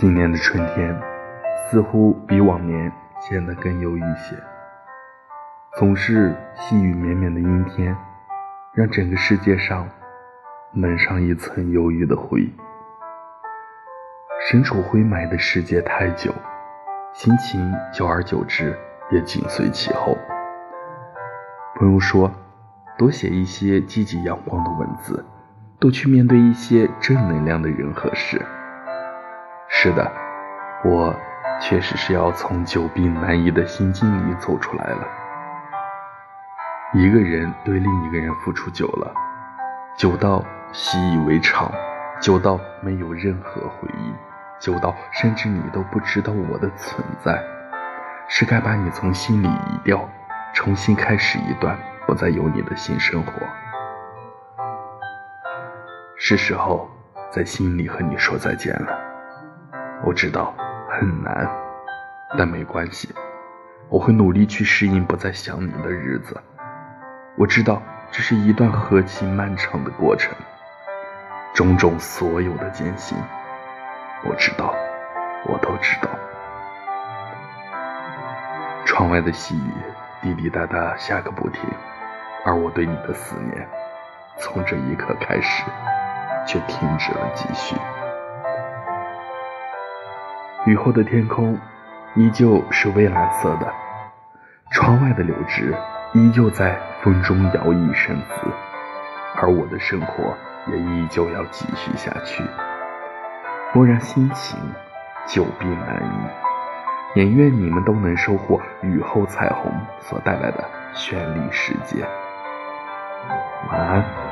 今年的春天似乎比往年显得更忧郁些，总是细雨绵绵的阴天，让整个世界上蒙上一层忧郁的灰。身处灰霾的世界太久，心情久而久之也紧随其后。朋友说，多写一些积极阳光的文字，多去面对一些正能量的人和事。是的，我确实是要从久病难医的心境里走出来了。一个人对另一个人付出久了，久到习以为常，久到没有任何回忆，久到甚至你都不知道我的存在，是该把你从心里移掉，重新开始一段不再有你的新生活。是时候在心里和你说再见了。我知道很难，但没关系，我会努力去适应不再想你的日子。我知道这是一段何其漫长的过程，种种所有的艰辛，我知道，我都知道。窗外的细雨滴滴答答下个不停，而我对你的思念，从这一刻开始，却停止了继续。雨后的天空依旧是蔚蓝色的，窗外的柳枝依旧在风中摇曳生姿，而我的生活也依旧要继续下去。莫让心情久病难医，也愿你们都能收获雨后彩虹所带来的绚丽世界。晚安。